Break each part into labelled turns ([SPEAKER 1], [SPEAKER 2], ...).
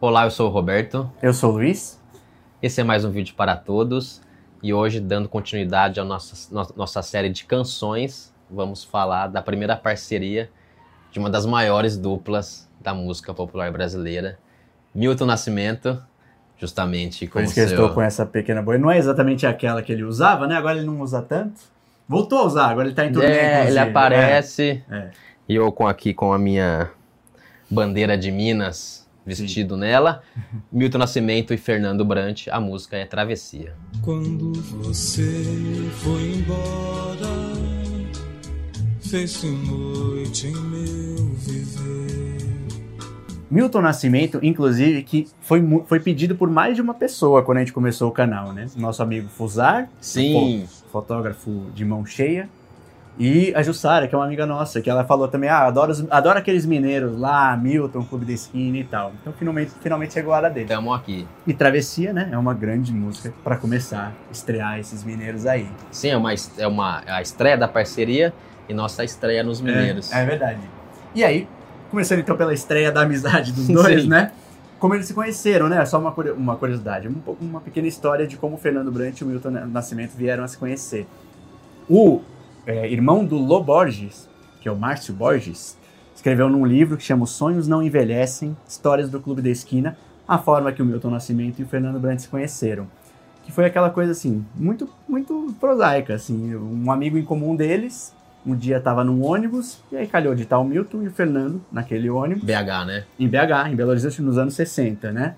[SPEAKER 1] Olá, eu sou o Roberto.
[SPEAKER 2] Eu sou o Luiz.
[SPEAKER 1] Esse é mais um vídeo para todos. E hoje, dando continuidade à nossa, nossa série de canções, vamos falar da primeira parceria de uma das maiores duplas da música popular brasileira, Milton Nascimento, justamente
[SPEAKER 2] como Por isso que seu... eu estou com essa pequena boia. Não é exatamente aquela que ele usava, né? Agora ele não usa tanto. Voltou a usar, agora ele está em turnê.
[SPEAKER 1] É, ele aparece. É. É. E eu com aqui com a minha bandeira de Minas vestido Sim. nela. Milton Nascimento e Fernando Brant, a música é Travessia. Quando você foi embora,
[SPEAKER 2] fez noite em meu viver. Milton Nascimento, inclusive, que foi, foi pedido por mais de uma pessoa quando a gente começou o canal, né? Nosso amigo Fusar,
[SPEAKER 1] Sim.
[SPEAKER 2] fotógrafo de mão cheia, e a Jussara, que é uma amiga nossa, que ela falou também, ah, adoro, adoro aqueles mineiros lá, Milton, Clube da Esquina e tal. Então finalmente, finalmente chegou a hora dele.
[SPEAKER 1] Estamos aqui.
[SPEAKER 2] E Travessia, né, é uma grande música para começar a estrear esses mineiros aí.
[SPEAKER 1] Sim, é uma, é uma é a estreia da parceria e nossa estreia nos mineiros.
[SPEAKER 2] É, é verdade. E aí, começando então pela estreia da amizade dos dois, Sim. né? Como eles se conheceram, né? Só uma, uma curiosidade, uma pequena história de como o Fernando Brant e o Milton Nascimento vieram a se conhecer. O é, irmão do Lô Borges, que é o Márcio Borges, escreveu num livro que chama Os Sonhos Não Envelhecem, Histórias do Clube da Esquina, a forma que o Milton Nascimento e o Fernando Brandt se conheceram. Que foi aquela coisa assim, muito, muito prosaica, assim, um amigo em comum deles, um dia estava num ônibus, e aí calhou de o Milton e o Fernando naquele ônibus.
[SPEAKER 1] BH, né?
[SPEAKER 2] Em BH, em Belo Horizonte, nos anos 60, né?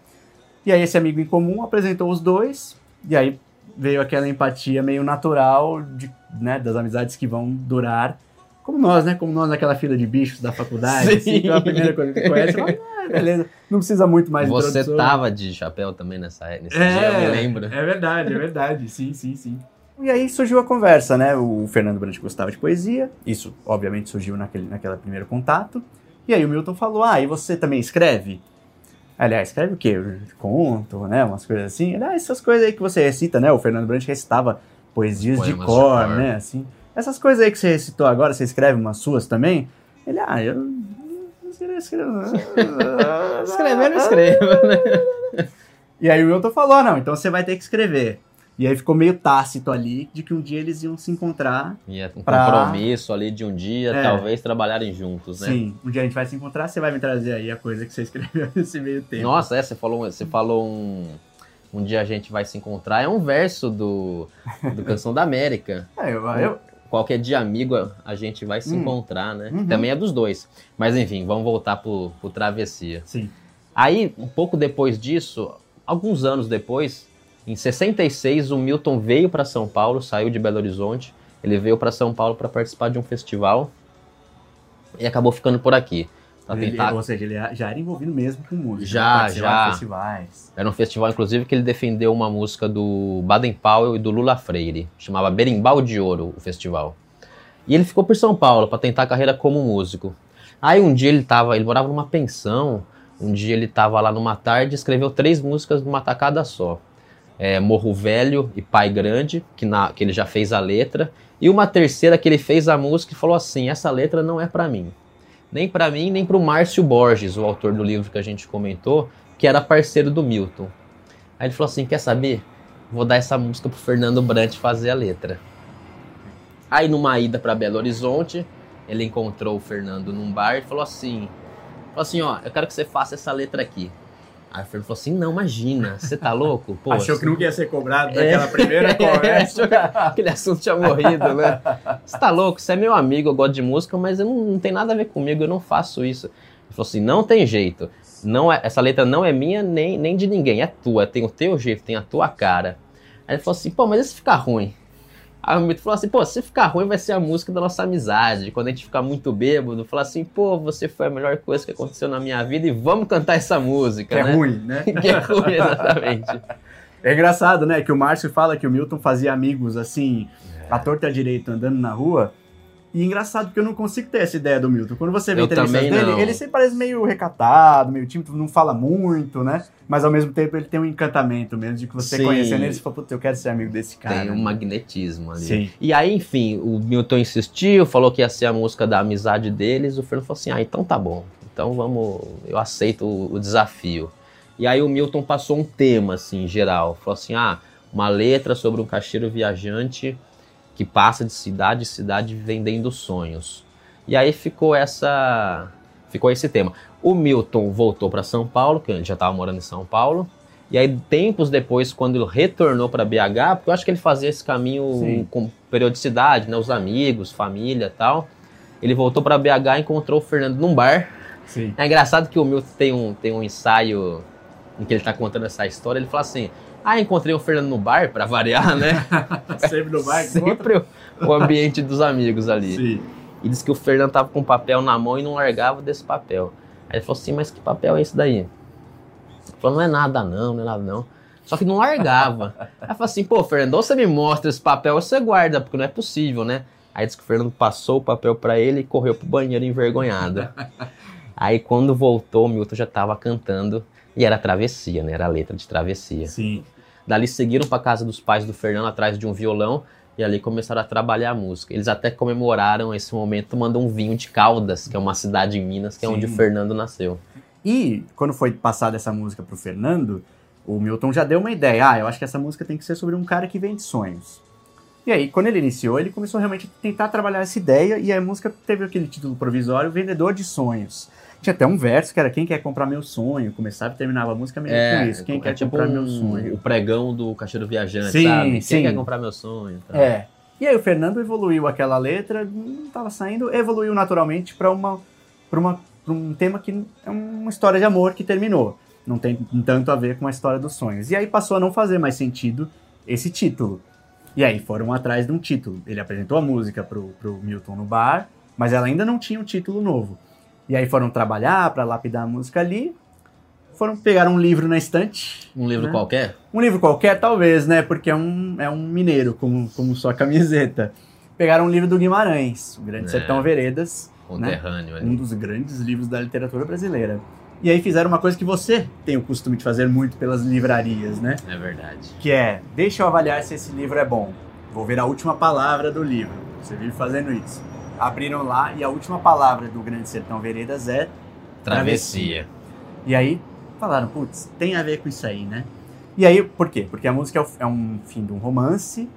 [SPEAKER 2] E aí esse amigo em comum apresentou os dois, e aí veio aquela empatia meio natural de, né, das amizades que vão durar. Como nós, né? Como nós naquela fila de bichos da faculdade, assim, que é a primeira coisa que conhece, fala, ah, beleza, não precisa muito mais
[SPEAKER 1] Você tava de chapéu também nessa, nesse é, dia, eu me lembro.
[SPEAKER 2] É verdade, é verdade, sim, sim, sim. E aí surgiu a conversa, né? O Fernando Brandt gostava de poesia, isso obviamente surgiu naquele, naquele primeiro contato. E aí o Milton falou: Ah, e você também escreve? Aliás, escreve o quê? Conto, né? Umas coisas assim. Aliás, essas coisas aí que você recita, né? O Fernando Brandt recitava poesias de cor, de cor, né? Assim. Essas coisas aí que você recitou agora, você escreve umas suas também? Ele, ah, eu.
[SPEAKER 1] Escrever, não escrevo, né?
[SPEAKER 2] E aí o Milton falou: não, então você vai ter que escrever. E aí ficou meio tácito ali de que um dia eles iam se encontrar.
[SPEAKER 1] Ia um pra... compromisso ali de um dia, é. talvez trabalharem juntos, né?
[SPEAKER 2] Sim, um dia a gente vai se encontrar, você vai me trazer aí a coisa que você escreveu nesse meio tempo.
[SPEAKER 1] Nossa, é, você falou, você falou um. Um dia a gente vai se encontrar, é um verso do, do Canção da América.
[SPEAKER 2] É, eu, eu...
[SPEAKER 1] Qualquer dia amigo a gente vai se hum. encontrar, né? Uhum. Também é dos dois. Mas enfim, vamos voltar pro, pro Travessia.
[SPEAKER 2] Sim.
[SPEAKER 1] Aí, um pouco depois disso, alguns anos depois, em 66, o Milton veio para São Paulo, saiu de Belo Horizonte. Ele veio para São Paulo para participar de um festival e acabou ficando por aqui.
[SPEAKER 2] Ele, tentar... Ou seja, ele já era envolvido mesmo com música.
[SPEAKER 1] Já, já. festivais. Era um festival, inclusive, que ele defendeu uma música do Baden Powell e do Lula Freire. Chamava Berimbau de Ouro, o festival. E ele ficou por São Paulo para tentar a carreira como músico. Aí um dia ele tava, ele morava numa pensão. Um dia ele estava lá numa tarde e escreveu três músicas numa tacada só é, Morro Velho e Pai Grande, que, na, que ele já fez a letra, e uma terceira que ele fez a música e falou assim: essa letra não é para mim. Nem para mim, nem para o Márcio Borges, o autor do livro que a gente comentou, que era parceiro do Milton. Aí ele falou assim: quer saber? Vou dar essa música pro Fernando Brant fazer a letra. Aí numa ida para Belo Horizonte, ele encontrou o Fernando num bar e falou assim: falou assim, ó, eu quero que você faça essa letra aqui. Aí o Fernando falou assim: não, imagina, você tá louco?
[SPEAKER 2] Pô, Achou que nunca ia ser cobrado é, primeira conversa.
[SPEAKER 1] aquele assunto tinha morrido, né? Você tá louco? Você é meu amigo, eu gosto de música, mas não, não tem nada a ver comigo, eu não faço isso. Ele falou assim: não tem jeito. Não é, essa letra não é minha nem, nem de ninguém, é tua, tem o teu jeito, tem a tua cara. Aí ele falou assim: pô, mas e se ficar ruim? Aí o Mito falou assim, pô, se ficar ruim vai ser a música da nossa amizade. Quando a gente ficar muito bêbado, falar assim, pô, você foi a melhor coisa que aconteceu na minha vida e vamos cantar essa música,
[SPEAKER 2] que
[SPEAKER 1] é né?
[SPEAKER 2] é ruim, né?
[SPEAKER 1] que é ruim, exatamente.
[SPEAKER 2] É engraçado, né, que o Márcio fala que o Milton fazia amigos, assim, é. à torta à direita, andando na rua, e engraçado porque eu não consigo ter essa ideia do Milton. Quando você vê eu entrevistas dele, não. ele sempre parece meio recatado, meio tímido, não fala muito, né? Mas ao mesmo tempo ele tem um encantamento mesmo de que você Sim. conhecendo ele, você fala, puta, eu quero ser amigo desse cara.
[SPEAKER 1] Tem um magnetismo ali. Sim. E aí, enfim, o Milton insistiu, falou que ia ser a música da amizade deles. O Fernando falou assim: ah, então tá bom. Então vamos, eu aceito o, o desafio. E aí o Milton passou um tema, assim, geral. Falou assim, ah, uma letra sobre um caixeiro viajante que passa de cidade em cidade vendendo sonhos. E aí ficou essa ficou esse tema. O Milton voltou para São Paulo, que ele já estava morando em São Paulo. E aí, tempos depois, quando ele retornou para BH, porque eu acho que ele fazia esse caminho Sim. com periodicidade, né? Os amigos, família e tal. Ele voltou para BH e encontrou o Fernando num bar. Sim. É engraçado que o Milton tem um, tem um ensaio em que ele está contando essa história. Ele fala assim: Ah, encontrei o Fernando no bar, para variar, né?
[SPEAKER 2] Sempre no bar,
[SPEAKER 1] Sempre o, o ambiente dos amigos ali. Sim. E disse que o Fernando tava com papel na mão e não largava desse papel. Aí ele falou assim: Mas que papel é esse daí? Ele falou: Não é nada, não, não é nada, não. Só que não largava. Aí falou assim: Pô, Fernando, ou você me mostra esse papel ou você guarda, porque não é possível, né? Aí disse que o Fernando passou o papel para ele e correu pro banheiro envergonhado. Aí quando voltou, o Milton já tava cantando e era travessia, né? Era a letra de travessia.
[SPEAKER 2] Sim.
[SPEAKER 1] Dali seguiram para casa dos pais do Fernando atrás de um violão e ali começaram a trabalhar a música. Eles até comemoraram esse momento tomando um vinho de Caldas, que é uma cidade em Minas, que Sim. é onde o Fernando nasceu.
[SPEAKER 2] E quando foi passada essa música pro Fernando, o Milton já deu uma ideia. Ah, eu acho que essa música tem que ser sobre um cara que vende sonhos. E aí, quando ele iniciou, ele começou realmente a tentar trabalhar essa ideia e a música teve aquele título provisório, Vendedor de Sonhos. Tinha até um verso que era Quem quer comprar meu sonho? Começava e terminava a música meio é, com isso. Quem é quer tipo comprar um, meu sonho?
[SPEAKER 1] O pregão do Cacheiro Viajante, sim, sabe? Sim. Quem quer comprar meu sonho?
[SPEAKER 2] Tá. É. E aí o Fernando evoluiu aquela letra, não estava saindo, evoluiu naturalmente para uma, uma, um tema que é uma história de amor que terminou. Não tem tanto a ver com a história dos sonhos. E aí passou a não fazer mais sentido esse título. E aí foram atrás de um título. Ele apresentou a música pro, pro Milton no bar, mas ela ainda não tinha um título novo. E aí foram trabalhar para lapidar a música ali. Foram pegar um livro na estante.
[SPEAKER 1] Um livro né? qualquer?
[SPEAKER 2] Um livro qualquer, talvez, né? Porque é um, é um mineiro, como, como sua camiseta. Pegaram um livro do Guimarães, O Grande é. Sertão Veredas.
[SPEAKER 1] Conterrâneo,
[SPEAKER 2] né? Um dos grandes livros da literatura brasileira. E aí fizeram uma coisa que você tem o costume de fazer muito pelas livrarias, né?
[SPEAKER 1] É verdade.
[SPEAKER 2] Que é, deixa eu avaliar se esse livro é bom. Vou ver a última palavra do livro. Você vive fazendo isso abriram lá e a última palavra do Grande Sertão Veredas é
[SPEAKER 1] travessia. travessia.
[SPEAKER 2] E aí falaram, putz, tem a ver com isso aí, né? E aí, por quê? Porque a música é, é um fim de um romance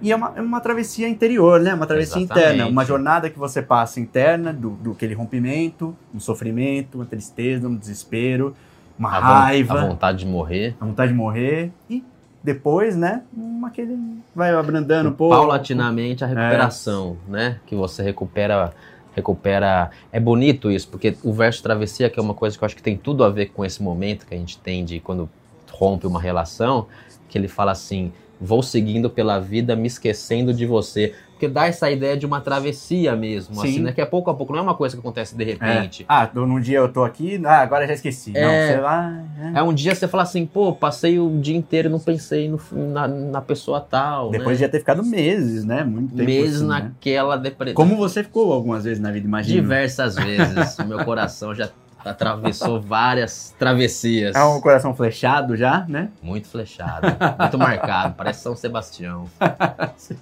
[SPEAKER 2] e é uma, é uma travessia interior, né? Uma travessia Exatamente. interna, uma jornada que você passa interna do, do aquele rompimento, um sofrimento, uma tristeza, um desespero, uma a raiva.
[SPEAKER 1] A vontade de morrer.
[SPEAKER 2] A vontade de morrer e depois, né, aquele vai abrandando um pouco.
[SPEAKER 1] Paulatinamente a recuperação, é. né, que você recupera recupera. É bonito isso, porque o verso travessia, que é uma coisa que eu acho que tem tudo a ver com esse momento que a gente tem de quando rompe uma relação, que ele fala assim: "Vou seguindo pela vida, me esquecendo de você" porque dá essa ideia de uma travessia mesmo, Sim. assim, né? Que é pouco a pouco, não é uma coisa que acontece de repente.
[SPEAKER 2] É. Ah, num dia eu tô aqui, ah, agora já esqueci. É, não, você vai,
[SPEAKER 1] é. é um dia você fala assim, pô, passei o dia inteiro e não pensei no, na, na pessoa tal.
[SPEAKER 2] Depois
[SPEAKER 1] né?
[SPEAKER 2] de ter ficado meses, né? Muito tempo.
[SPEAKER 1] Meses assim, né? naquela né? depressão.
[SPEAKER 2] Como você ficou algumas vezes na vida, imagina.
[SPEAKER 1] Diversas vezes. o meu coração já atravessou várias travessias.
[SPEAKER 2] É um coração flechado já, né?
[SPEAKER 1] Muito flechado, muito marcado, parece São Sebastião. Sim.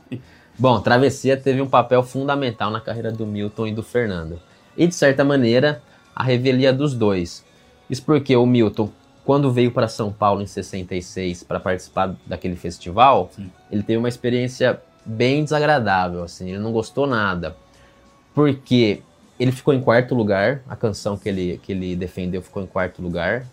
[SPEAKER 1] Bom, Travessia teve um papel fundamental na carreira do Milton e do Fernando. E, de certa maneira, a revelia dos dois. Isso porque o Milton, quando veio para São Paulo em 66 para participar daquele festival, Sim. ele teve uma experiência bem desagradável, assim, ele não gostou nada. Porque ele ficou em quarto lugar, a canção que ele, que ele defendeu ficou em quarto lugar,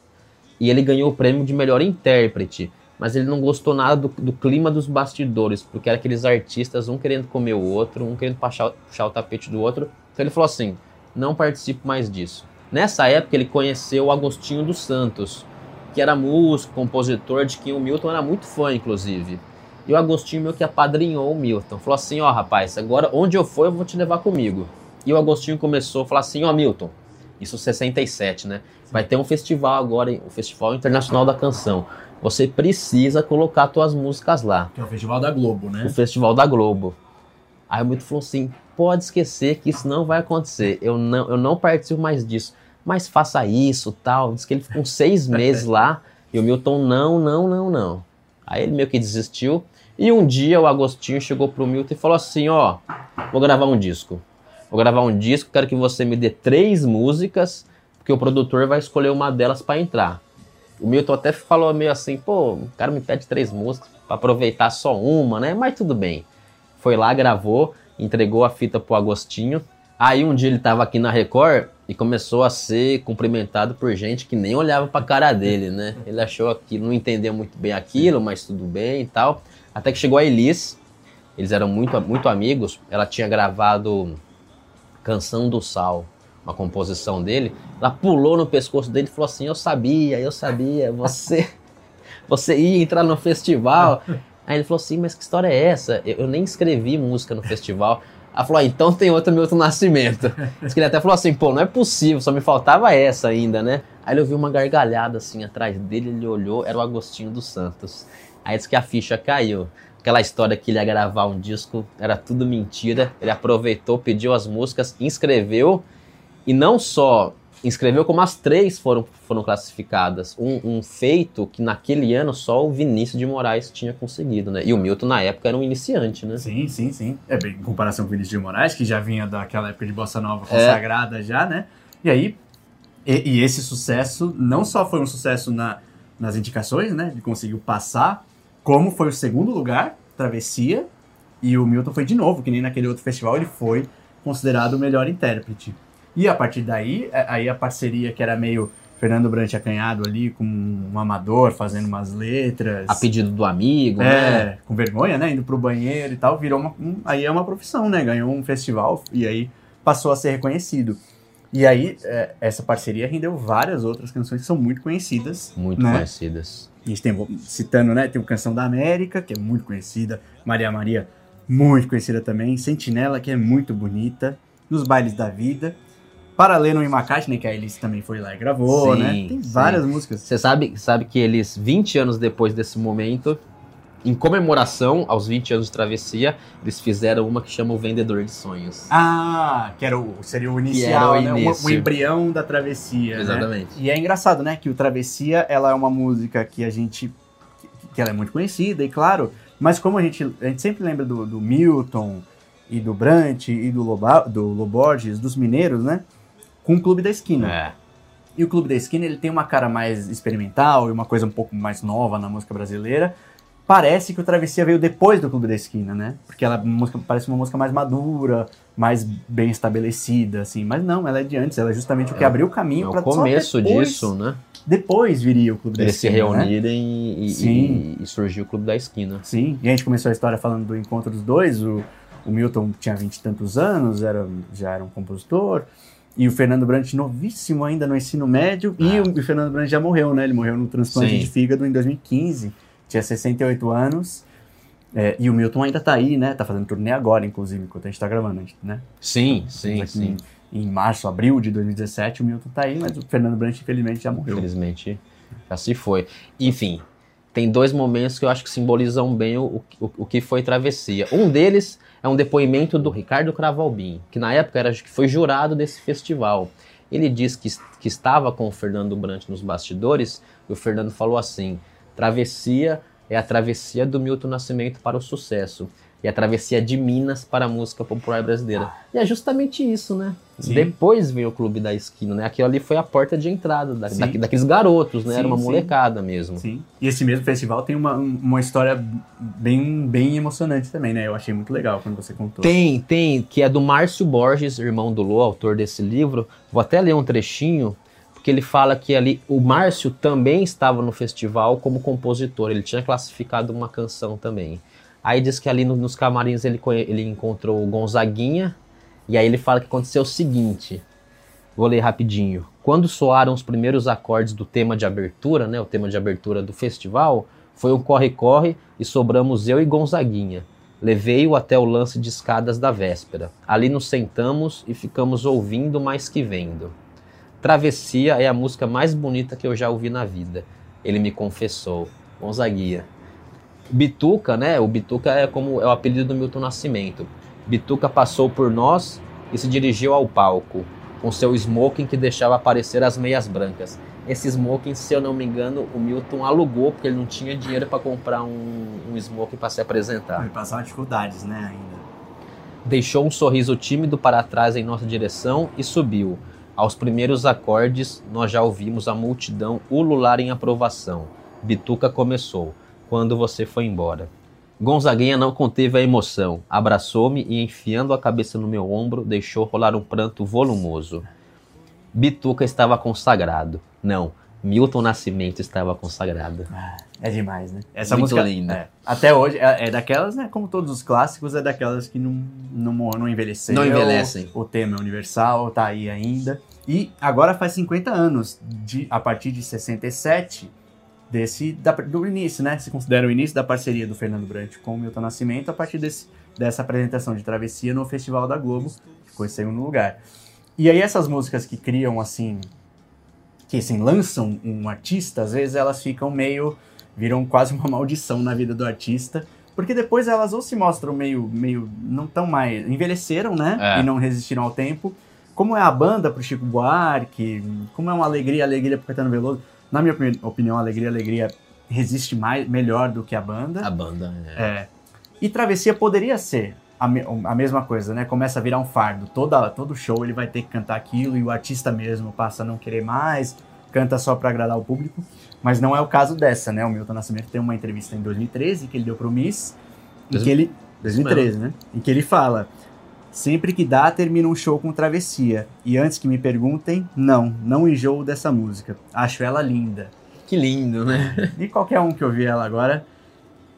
[SPEAKER 1] e ele ganhou o prêmio de melhor intérprete mas ele não gostou nada do, do, clima dos bastidores, porque era aqueles artistas, um querendo comer o outro, um querendo puxar, puxar o tapete do outro. Então ele falou assim: não participo mais disso. Nessa época ele conheceu o Agostinho dos Santos, que era músico, compositor, de quem o Milton era muito fã, inclusive. E o Agostinho meio que apadrinhou o Milton. Falou assim: ó, oh, rapaz, agora onde eu for eu vou te levar comigo. E o Agostinho começou a falar assim: ó, oh, Milton, isso 67, né? Vai ter um festival agora, o Festival Internacional da Canção você precisa colocar suas músicas lá.
[SPEAKER 2] Que é o Festival da Globo, né?
[SPEAKER 1] O Festival da Globo. Aí o Milton falou assim: pode esquecer que isso não vai acontecer. Eu não, eu não participo mais disso. Mas faça isso, tal. Diz que ele ficou seis meses lá e o Milton, não, não, não, não. Aí ele meio que desistiu. E um dia o Agostinho chegou pro Milton e falou assim: ó, vou gravar um disco. Vou gravar um disco, quero que você me dê três músicas, porque o produtor vai escolher uma delas para entrar. O Milton até falou meio assim, pô, o cara me pede três músicas para aproveitar só uma, né? Mas tudo bem. Foi lá, gravou, entregou a fita pro Agostinho. Aí um dia ele tava aqui na Record e começou a ser cumprimentado por gente que nem olhava pra cara dele, né? Ele achou que não entendeu muito bem aquilo, mas tudo bem e tal. Até que chegou a Elis, eles eram muito, muito amigos, ela tinha gravado Canção do Sal, uma composição dele. Ela pulou no pescoço dele e falou assim: Eu sabia, eu sabia, você, você ia entrar no festival. Aí ele falou assim: Mas que história é essa? Eu, eu nem escrevi música no festival. Ela falou, ah, então tem outro Milton Nascimento. Diz que ele até falou assim, pô, não é possível, só me faltava essa ainda, né? Aí ele ouviu uma gargalhada assim atrás dele, ele olhou, era o Agostinho dos Santos. Aí disse que a ficha caiu. Aquela história que ele ia gravar um disco era tudo mentira. Ele aproveitou, pediu as músicas, inscreveu e não só inscreveu como as três foram, foram classificadas. Um, um, feito que naquele ano só o Vinícius de Moraes tinha conseguido, né? E o Milton na época era um iniciante, né?
[SPEAKER 2] Sim, sim, sim. É bem em comparação com o Vinícius de Moraes, que já vinha daquela época de Bossa Nova é. consagrada é. já, né? E aí, e, e, esse sucesso não só foi um sucesso na, nas indicações, né? Ele conseguiu passar, como foi o segundo lugar, Travessia, e o Milton foi de novo, que nem naquele outro festival, ele foi considerado o melhor intérprete. E a partir daí, é, aí a parceria que era meio Fernando Brant acanhado ali com um amador fazendo umas letras.
[SPEAKER 1] A pedido do amigo,
[SPEAKER 2] é, né? com vergonha, né? Indo pro banheiro e tal, virou uma. Um, aí é uma profissão, né? Ganhou um festival e aí passou a ser reconhecido. E aí, é, essa parceria rendeu várias outras canções que são muito conhecidas.
[SPEAKER 1] Muito né? conhecidas.
[SPEAKER 2] A gente tem, citando, né? Tem o Canção da América, que é muito conhecida. Maria Maria, muito conhecida também. Sentinela, que é muito bonita. Nos Bailes da Vida. Para Lennon e McCartney, que a Alice também foi lá e gravou, sim, né? Tem várias sim. músicas.
[SPEAKER 1] Você sabe, sabe que eles, 20 anos depois desse momento, em comemoração aos 20 anos de travessia, eles fizeram uma que chama O Vendedor de Sonhos.
[SPEAKER 2] Ah, que era o, seria o inicial, o, né? o, o, embrião da travessia.
[SPEAKER 1] Né? Exatamente. Né?
[SPEAKER 2] E é engraçado, né? Que o Travessia, ela é uma música que a gente. que ela é muito conhecida, e claro, mas como a gente, a gente sempre lembra do, do Milton e do Brant e do, Loba, do Loborges, dos mineiros, né? com o Clube da Esquina. É. E o Clube da Esquina ele tem uma cara mais experimental e uma coisa um pouco mais nova na música brasileira. Parece que o Travessia veio depois do Clube da Esquina, né? Porque ela música, parece uma música mais madura, mais bem estabelecida, assim. Mas não, ela é de antes, ela é justamente o que é, abriu o caminho para
[SPEAKER 1] o começo depois, disso, né?
[SPEAKER 2] Depois viria o Clube
[SPEAKER 1] Eles
[SPEAKER 2] da Esquina.
[SPEAKER 1] Eles se né? reunirem né? e, e, e, surgiu o Clube da Esquina.
[SPEAKER 2] Sim, e a gente começou a história falando do encontro dos dois. O, o Milton tinha vinte e tantos anos, era, já era um compositor. E o Fernando Brandt novíssimo ainda no ensino médio. Ah. E o, Fernando Brandt já morreu, né? Ele morreu no transplante Sim. de fígado em 2015. Tinha 68 anos. É, e o Milton ainda tá aí, né? Tá fazendo turnê agora, inclusive, enquanto a gente tá gravando, né?
[SPEAKER 1] Sim, sim, sim.
[SPEAKER 2] Em, em, março, abril de 2017, o Milton tá aí, mas o Fernando Brandt, infelizmente, já morreu.
[SPEAKER 1] Infelizmente, já se foi. Enfim, tem dois momentos que eu acho que simbolizam bem o, o, o que foi Travessia. Um deles é um depoimento do Ricardo Cravalbin, que na época era, que foi jurado desse festival. Ele diz que, que estava com o Fernando Brant nos bastidores e o Fernando falou assim: Travessia é a travessia do Milton Nascimento para o sucesso e a travessia de Minas para a música popular brasileira. E é justamente isso, né? Sim. Depois veio o Clube da Esquina, né? Aquilo ali foi a porta de entrada da, da, daqueles garotos, né? Sim, Era uma molecada mesmo.
[SPEAKER 2] Sim. E esse mesmo festival tem uma, uma história bem, bem emocionante também, né? Eu achei muito legal quando você contou.
[SPEAKER 1] Tem, tem, que é do Márcio Borges, irmão do Lô, autor desse livro. Vou até ler um trechinho, porque ele fala que ali o Márcio também estava no festival como compositor. Ele tinha classificado uma canção também. Aí diz que ali no, nos camarins ele, ele encontrou o Gonzaguinha, e aí ele fala que aconteceu o seguinte. Vou ler rapidinho. Quando soaram os primeiros acordes do tema de abertura, né, o tema de abertura do festival, foi um corre-corre e sobramos eu e Gonzaguinha. Levei-o até o lance de escadas da véspera. Ali nos sentamos e ficamos ouvindo mais que vendo. Travessia é a música mais bonita que eu já ouvi na vida. Ele me confessou. Gonzaguinha. Bituca, né? O Bituca é como é o apelido do Milton Nascimento. Bituca passou por nós e se dirigiu ao palco, com seu smoking que deixava aparecer as meias brancas. Esse smoking, se eu não me engano, o Milton alugou porque ele não tinha dinheiro para comprar um, um smoking para se apresentar.
[SPEAKER 2] Vai passar dificuldades, né, ainda.
[SPEAKER 1] Deixou um sorriso tímido para trás em nossa direção e subiu. Aos primeiros acordes, nós já ouvimos a multidão ulular em aprovação. Bituca começou, quando você foi embora. Gonzaguinha não conteve a emoção, abraçou-me e, enfiando a cabeça no meu ombro, deixou rolar um pranto volumoso. Bituca estava consagrado. Não, Milton Nascimento estava consagrado.
[SPEAKER 2] Ah, é demais, né? Essa
[SPEAKER 1] Muito
[SPEAKER 2] música
[SPEAKER 1] linda.
[SPEAKER 2] é, até hoje é, é daquelas, né? Como todos os clássicos, é daquelas que não não, não envelheceram.
[SPEAKER 1] Não envelhecem.
[SPEAKER 2] O tema é universal, tá aí ainda. E agora faz 50 anos, de, a partir de 67, desse, da- do início, né? Se considera o início da parceria do Fernando Brant com o Milton Nascimento, a partir desse, dessa apresentação de Travessia no Festival da Globo, que ficou em segundo lugar. E aí essas músicas que criam, assim, que assim, lançam um artista, às vezes elas ficam meio, viram quase uma maldição na vida do artista, porque depois elas ou se mostram meio, meio, não tão mais, envelheceram, né?
[SPEAKER 1] É.
[SPEAKER 2] E não resistiram ao tempo, como é a banda pro Chico Buarque, como é uma alegria, alegria pro Caetano Veloso. Na minha opini- opinião, alegria, alegria resiste mais, melhor do que a banda.
[SPEAKER 1] A banda. é.
[SPEAKER 2] É. E Travessia poderia ser a, me- a mesma coisa, né? Começa a virar um fardo. Toda, todo show ele vai ter que cantar aquilo e o artista mesmo passa a não querer mais, canta só pra agradar o público. Mas não é o caso dessa, né? O Milton Nascimento tem uma entrevista em 2013 que ele deu pro Miss, em que ele 2013, né? Em que ele fala: Sempre que dá, termina um show com Travessia. E antes que me perguntem, não, não enjoo dessa música. Acho ela linda.
[SPEAKER 1] Que lindo, né?
[SPEAKER 2] E qualquer um que ouvir ela agora,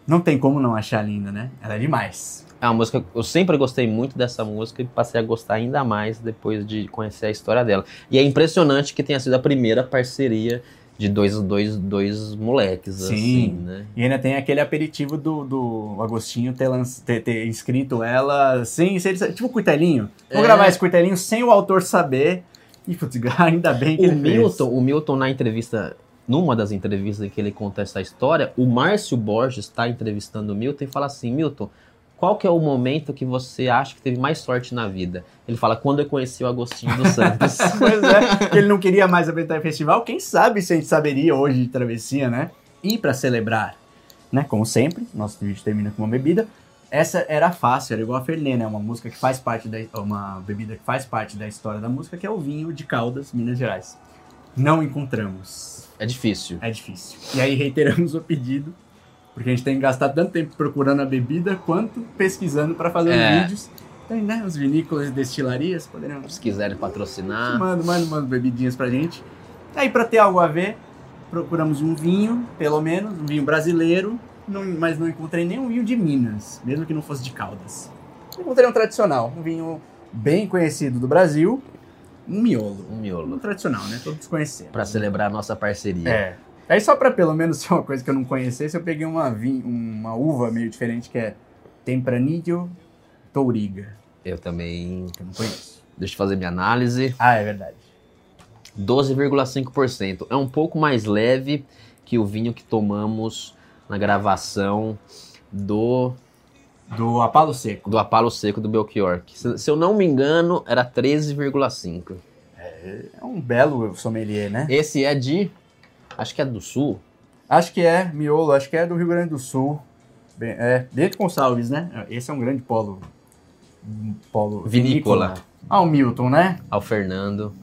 [SPEAKER 2] não tem como não achar linda, né? Ela é demais.
[SPEAKER 1] É uma música. Eu sempre gostei muito dessa música e passei a gostar ainda mais depois de conhecer a história dela. E é impressionante que tenha sido a primeira parceria de dois, dois, dois moleques,
[SPEAKER 2] Sim.
[SPEAKER 1] assim, né?
[SPEAKER 2] E ainda tem aquele aperitivo do, do Agostinho ter, lanç- ter, ter inscrito ela sem, sa- tipo o Cuitelinho. Vou
[SPEAKER 1] É.
[SPEAKER 2] gravar esse Cuitelinho sem o autor saber. E putz, ainda bem que
[SPEAKER 1] O
[SPEAKER 2] ele fez.
[SPEAKER 1] Milton, o Milton na entrevista, numa das entrevistas em que ele conta essa história, o Márcio Borges está entrevistando o Milton e fala assim, Milton, qual que é o momento que você acha que teve mais sorte na vida? Ele fala, quando eu conheci o Agostinho dos Santos.
[SPEAKER 2] pois é, ele não queria mais apresentar o festival. Quem sabe se a gente saberia hoje de travessia, né? E pra celebrar, né? Como sempre, nosso vídeo termina com uma bebida. Essa era fácil, era igual a Fernet, né? Uma música que faz parte da. Uma bebida que faz parte da história da música, que é o vinho de Caldas, Minas Gerais. Não encontramos.
[SPEAKER 1] é difícil.
[SPEAKER 2] É difícil. E aí reiteramos o pedido, porque a gente tem que gastar tanto tempo procurando a bebida quanto pesquisando para fazer
[SPEAKER 1] É.
[SPEAKER 2] os vídeos. Tem, né? Os vinícolas e destilarias, poderiam
[SPEAKER 1] Se quiserem patrocinar.
[SPEAKER 2] Manda, manda umas bebidinhas pra gente. Aí, pra ter algo a ver, procuramos um vinho, pelo menos, um vinho brasileiro, não- mas não encontrei nenhum vinho de Minas, mesmo que não fosse de Caldas. Encontrei um tradicional, um vinho bem conhecido do Brasil, um miolo.
[SPEAKER 1] Um
[SPEAKER 2] Um
[SPEAKER 1] miolo.
[SPEAKER 2] tradicional, né? Todos conhecemos.
[SPEAKER 1] Pra celebrar a nossa parceria.
[SPEAKER 2] É. Aí, só pra pelo menos ser uma coisa que eu não conhecesse, eu peguei uma, vin- uma uva meio diferente que é Tempranillo Touriga,
[SPEAKER 1] Eu também.
[SPEAKER 2] eu não conheço.
[SPEAKER 1] Deixa eu fazer minha análise.
[SPEAKER 2] Ah, é verdade.
[SPEAKER 1] 12,5%. É um pouco mais leve que o vinho que tomamos na gravação do,
[SPEAKER 2] Do Apalo Seco.
[SPEAKER 1] do Apalo Seco do Belchior. que, Se, se eu não me engano, era 13,5%.
[SPEAKER 2] É um belo sommelier, né?
[SPEAKER 1] Esse é de. Acho que é do sul.
[SPEAKER 2] Acho que é miolo, acho que é do Rio Grande do Sul. Bem, é, Bento Gonçalves, né? Esse é um grande polo. um Polo
[SPEAKER 1] Vinícola.
[SPEAKER 2] Ah, o Milton, né?
[SPEAKER 1] Ao Fernando.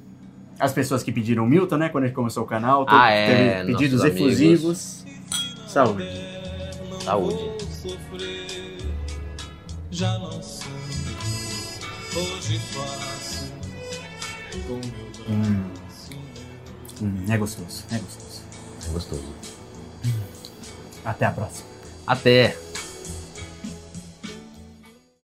[SPEAKER 2] As pessoas que pediram o Milton, né? Quando a gente começou o canal. to-
[SPEAKER 1] Ah, é,
[SPEAKER 2] Teve pedidos
[SPEAKER 1] nossos amigos.
[SPEAKER 2] efusivos. Saúde.
[SPEAKER 1] Saúde.
[SPEAKER 3] já não sou. Hoje faço com meu
[SPEAKER 2] Hum, hum, é gostoso, é gostoso.
[SPEAKER 1] É gostoso.
[SPEAKER 2] Até a próxima.
[SPEAKER 1] Até.